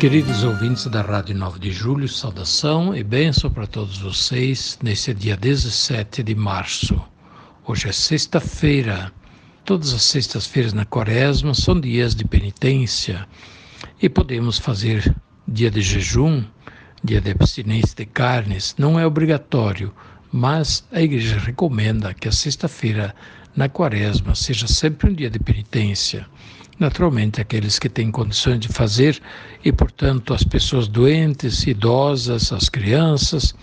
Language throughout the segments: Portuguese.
Queridos ouvintes da Rádio 9 de Julho, saudação e bênção para todos vocês nesse dia 17 de março. Hoje é sexta-feira. Todas as sextas-feiras na quaresma são dias de penitência e podemos fazer dia de jejum, dia de abstinência de carnes. Não é obrigatório, mas a igreja recomenda que a sexta-feira na quaresma seja sempre um dia de penitência. Naturalmente, aqueles que têm condições de fazer, e portanto as pessoas doentes, idosas, as crianças,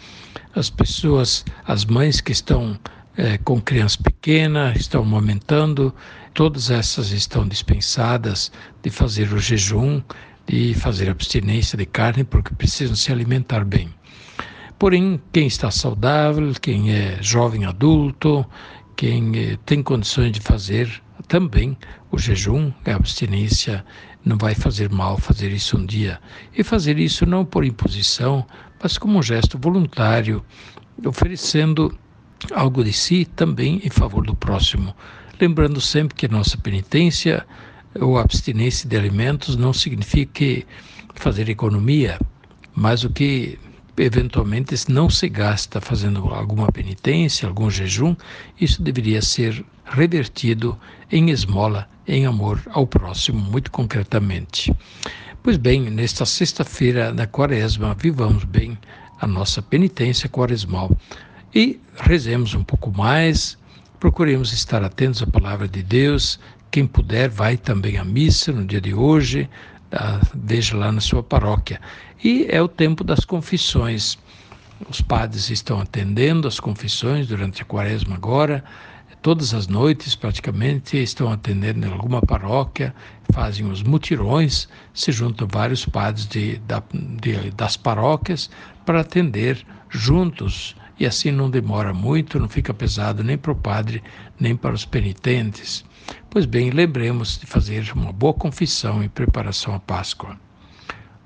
as pessoas, as mães que estão é, com criança pequena, estão amamentando, todas essas estão dispensadas de fazer o jejum, de fazer abstinência de carne, porque precisam se alimentar bem. Porém, quem está saudável, quem é jovem adulto, quem eh, tem condições de fazer também o jejum, a abstinência, não vai fazer mal fazer isso um dia. E fazer isso não por imposição, mas como um gesto voluntário, oferecendo algo de si também em favor do próximo. Lembrando sempre que a nossa penitência ou abstinência de alimentos não significa fazer economia, mas o que eventualmente não se gasta fazendo alguma penitência, algum jejum, isso deveria ser revertido em esmola, em amor ao próximo, muito concretamente. Pois bem, nesta sexta-feira da quaresma, vivamos bem a nossa penitência quaresmal e rezemos um pouco mais, procuremos estar atentos à palavra de Deus. Quem puder, vai também à missa no dia de hoje, tá? veja lá na sua paróquia. E é o tempo das confissões. Os padres estão atendendo as confissões durante a quaresma agora, todas as noites praticamente estão atendendo em alguma paróquia, fazem os mutirões, se juntam vários padres de, de, das paróquias para atender juntos e assim não demora muito, não fica pesado nem para o padre, nem para os penitentes. Pois bem, lembremos de fazer uma boa confissão em preparação à Páscoa.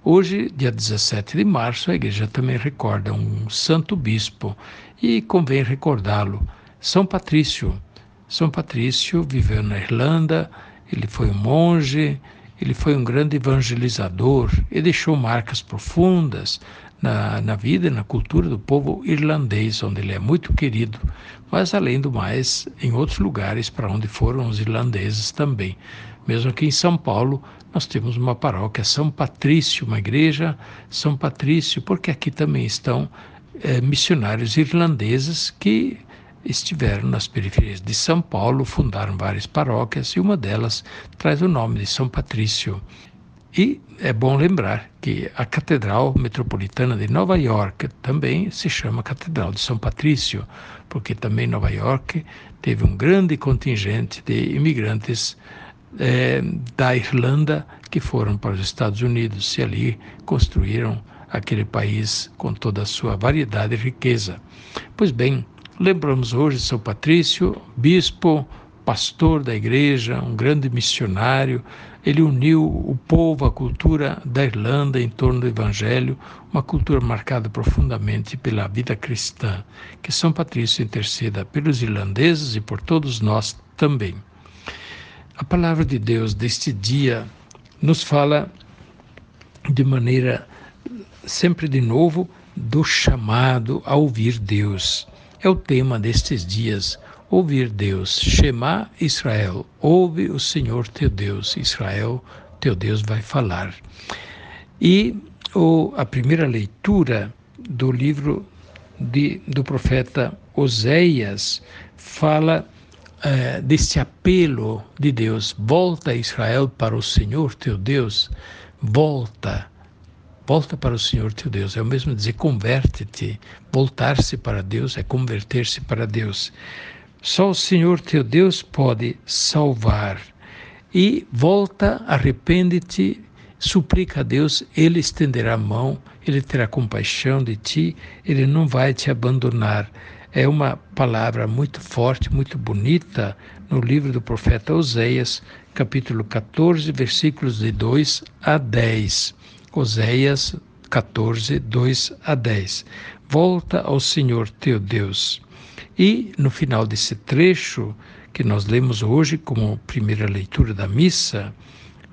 Hoje, dia 17 de março, a igreja também recorda um santo bispo e convém recordá-lo, São Patrício. São Patrício viveu na Irlanda, ele foi um monge, ele foi um grande evangelizador e deixou marcas profundas na, na vida e na cultura do povo irlandês, onde ele é muito querido, mas além do mais, em outros lugares para onde foram os irlandeses também. Mesmo aqui em São Paulo, nós temos uma paróquia São Patrício, uma igreja São Patrício, porque aqui também estão é, missionários irlandeses que estiveram nas periferias de São Paulo, fundaram várias paróquias e uma delas traz o nome de São Patrício. E é bom lembrar que a Catedral Metropolitana de Nova York também se chama Catedral de São Patrício, porque também Nova York teve um grande contingente de imigrantes é, da Irlanda que foram para os Estados Unidos e ali construíram aquele país com toda a sua variedade e riqueza. Pois bem, lembramos hoje São Patrício, bispo, pastor da igreja, um grande missionário. Ele uniu o povo, a cultura da Irlanda em torno do Evangelho, uma cultura marcada profundamente pela vida cristã. Que São Patrício interceda pelos irlandeses e por todos nós também. A palavra de Deus deste dia nos fala de maneira sempre de novo do chamado a ouvir Deus. É o tema destes dias ouvir Deus. Shema Israel, ouve o Senhor teu Deus. Israel, teu Deus vai falar. E o, a primeira leitura do livro de, do profeta Oséias fala eh, deste apelo de Deus: volta Israel para o Senhor teu Deus, volta. Volta para o Senhor teu Deus. É o mesmo dizer converte-te. Voltar-se para Deus é converter-se para Deus. Só o Senhor teu Deus pode salvar. e volta, arrepende-te, suplica a Deus, Ele estenderá a mão, Ele terá compaixão de ti, Ele não vai te abandonar. É uma palavra muito forte, muito bonita, no livro do profeta Oséias, capítulo 14, versículos de 2 a 10. Oséias 14, 2 a 10. Volta ao Senhor teu Deus. E no final desse trecho, que nós lemos hoje como primeira leitura da missa,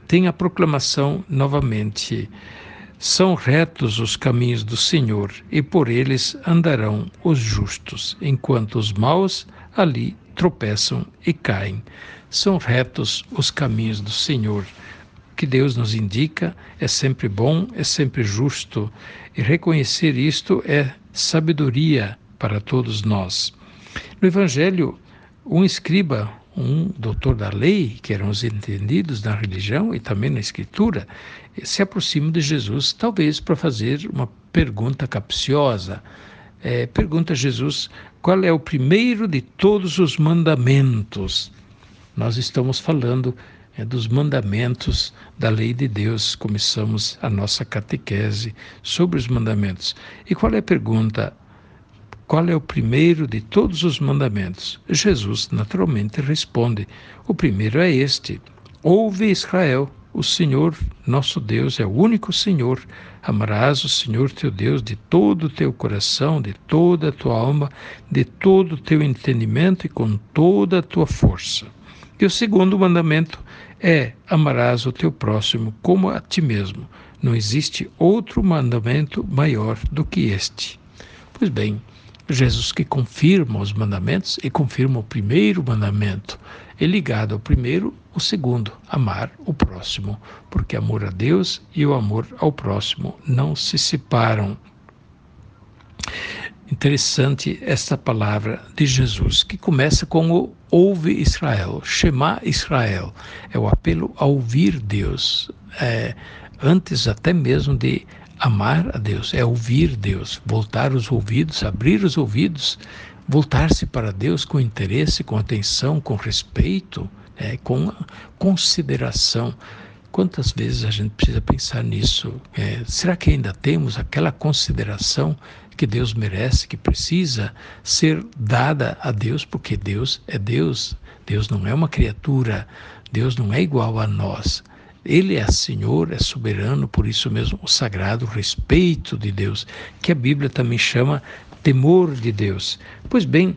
tem a proclamação novamente: São retos os caminhos do Senhor, e por eles andarão os justos, enquanto os maus ali tropeçam e caem. São retos os caminhos do Senhor. O que Deus nos indica é sempre bom, é sempre justo, e reconhecer isto é sabedoria para todos nós. No Evangelho, um escriba, um doutor da lei, que eram os entendidos na religião e também na escritura, se aproxima de Jesus, talvez para fazer uma pergunta capciosa. É, pergunta a Jesus qual é o primeiro de todos os mandamentos. Nós estamos falando é, dos mandamentos da lei de Deus, começamos a nossa catequese sobre os mandamentos. E qual é a pergunta? Qual é o primeiro de todos os mandamentos? Jesus naturalmente responde: O primeiro é este: Ouve Israel, o Senhor nosso Deus é o único Senhor. Amarás o Senhor teu Deus de todo o teu coração, de toda a tua alma, de todo o teu entendimento e com toda a tua força. E o segundo mandamento é: amarás o teu próximo como a ti mesmo. Não existe outro mandamento maior do que este. Pois bem, Jesus que confirma os mandamentos e confirma o primeiro mandamento. É ligado ao primeiro, o segundo, amar o próximo, porque amor a Deus e o amor ao próximo não se separam. Interessante esta palavra de Jesus, que começa com o ouve Israel, Shema Israel. É o apelo a ouvir Deus, é, antes até mesmo de Amar a Deus é ouvir Deus, voltar os ouvidos, abrir os ouvidos, voltar-se para Deus com interesse, com atenção, com respeito, é, com consideração. Quantas vezes a gente precisa pensar nisso? É, será que ainda temos aquela consideração que Deus merece, que precisa ser dada a Deus, porque Deus é Deus. Deus não é uma criatura, Deus não é igual a nós. Ele é Senhor, é soberano, por isso mesmo o sagrado respeito de Deus, que a Bíblia também chama temor de Deus. Pois bem,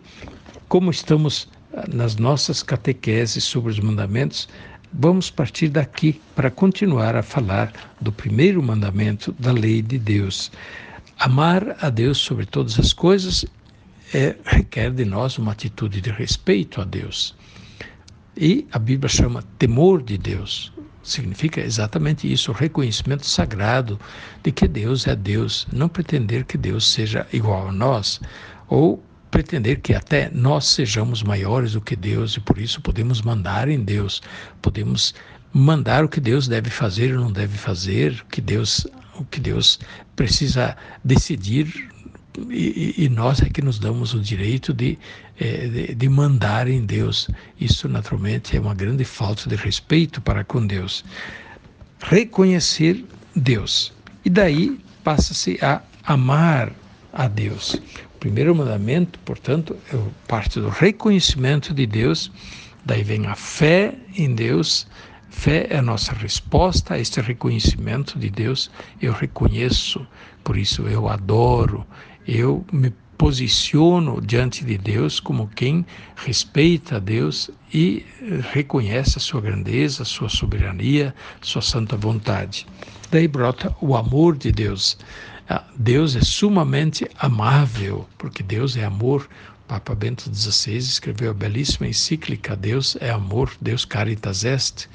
como estamos ah, nas nossas catequeses sobre os mandamentos, vamos partir daqui para continuar a falar do primeiro mandamento da lei de Deus. Amar a Deus sobre todas as coisas é, requer de nós uma atitude de respeito a Deus. E a Bíblia chama temor de Deus. Significa exatamente isso, o reconhecimento sagrado de que Deus é Deus, não pretender que Deus seja igual a nós, ou pretender que até nós sejamos maiores do que Deus e por isso podemos mandar em Deus, podemos mandar o que Deus deve fazer ou não deve fazer, o que Deus, o que Deus precisa decidir e, e, nós é que nos damos o direito de, é, de, de, mandar em Deus. Isso, naturalmente, é uma grande falta de respeito para com Deus. Reconhecer Deus. E daí passa-se a amar a Deus. O primeiro mandamento, portanto, é parte do reconhecimento de Deus, daí vem a fé em Deus. Fé é a nossa resposta a este reconhecimento de Deus. Eu reconheço, por isso eu adoro, eu me posiciono diante de Deus como quem respeita a Deus e reconhece a sua grandeza, a sua soberania, a sua santa vontade. Daí brota o amor de Deus. Ah, Deus é sumamente amável, porque Deus é amor. Papa Bento XVI escreveu a belíssima encíclica Deus é amor, Deus caritas est.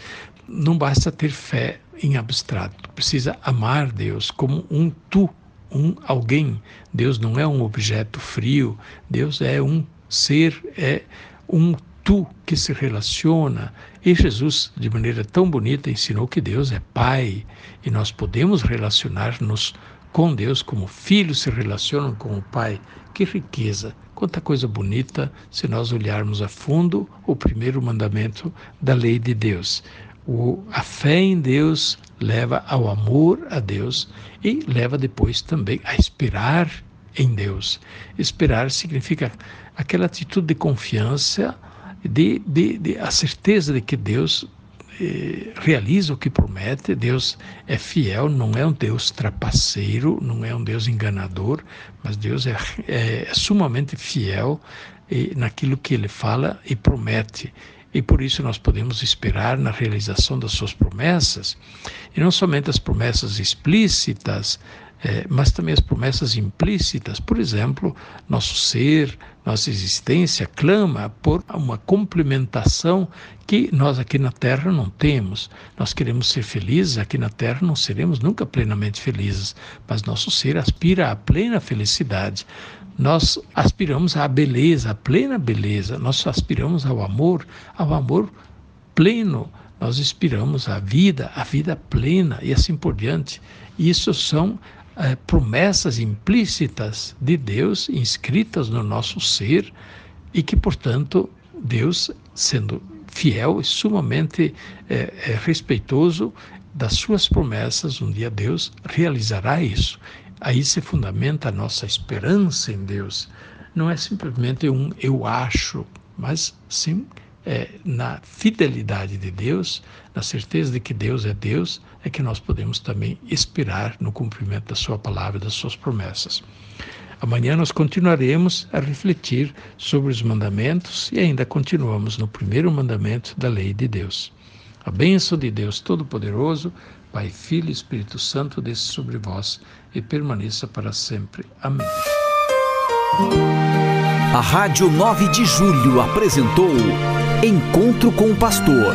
Não basta ter fé em abstrato, precisa amar Deus como um tu um alguém. Deus não é um objeto frio, Deus é um ser, é um tu que se relaciona. E Jesus, de maneira tão bonita, ensinou que Deus é Pai e nós podemos relacionar-nos com Deus como filhos se relacionam com o Pai. Que riqueza! Quanta coisa bonita se nós olharmos a fundo o primeiro mandamento da lei de Deus. O, a fé em Deus leva ao amor a Deus e leva depois também a esperar em Deus. Esperar significa aquela atitude de confiança, de, de, de a certeza de que Deus eh, realiza o que promete. Deus é fiel, não é um Deus trapaceiro, não é um Deus enganador, mas Deus é, é, é sumamente fiel eh, naquilo que Ele fala e promete e por isso nós podemos esperar na realização das suas promessas, e não somente as promessas explícitas, é, mas também as promessas implícitas. Por exemplo, nosso ser, nossa existência clama por uma complementação que nós aqui na Terra não temos. Nós queremos ser felizes, aqui na Terra não seremos nunca plenamente felizes, mas nosso ser aspira à plena felicidade. Nós aspiramos à beleza, à plena beleza, nós aspiramos ao amor, ao amor pleno, nós aspiramos à vida, à vida plena e assim por diante. Isso são é, promessas implícitas de Deus inscritas no nosso ser e que, portanto, Deus, sendo fiel e sumamente é, é, respeitoso das suas promessas, um dia Deus realizará isso. Aí se fundamenta a nossa esperança em Deus. Não é simplesmente um eu acho, mas sim é, na fidelidade de Deus, na certeza de que Deus é Deus, é que nós podemos também esperar no cumprimento da Sua palavra das Suas promessas. Amanhã nós continuaremos a refletir sobre os mandamentos e ainda continuamos no primeiro mandamento da lei de Deus. A bênção de Deus Todo-Poderoso, Pai, Filho e Espírito Santo, desça sobre vós e permaneça para sempre. Amém. A Rádio 9 de Julho apresentou Encontro com o Pastor,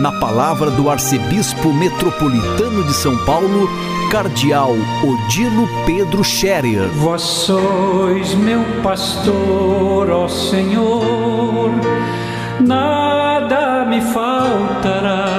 na palavra do Arcebispo Metropolitano de São Paulo, Cardeal Odilo Pedro Scherer. Vós sois meu pastor, ó Senhor, nada me faltará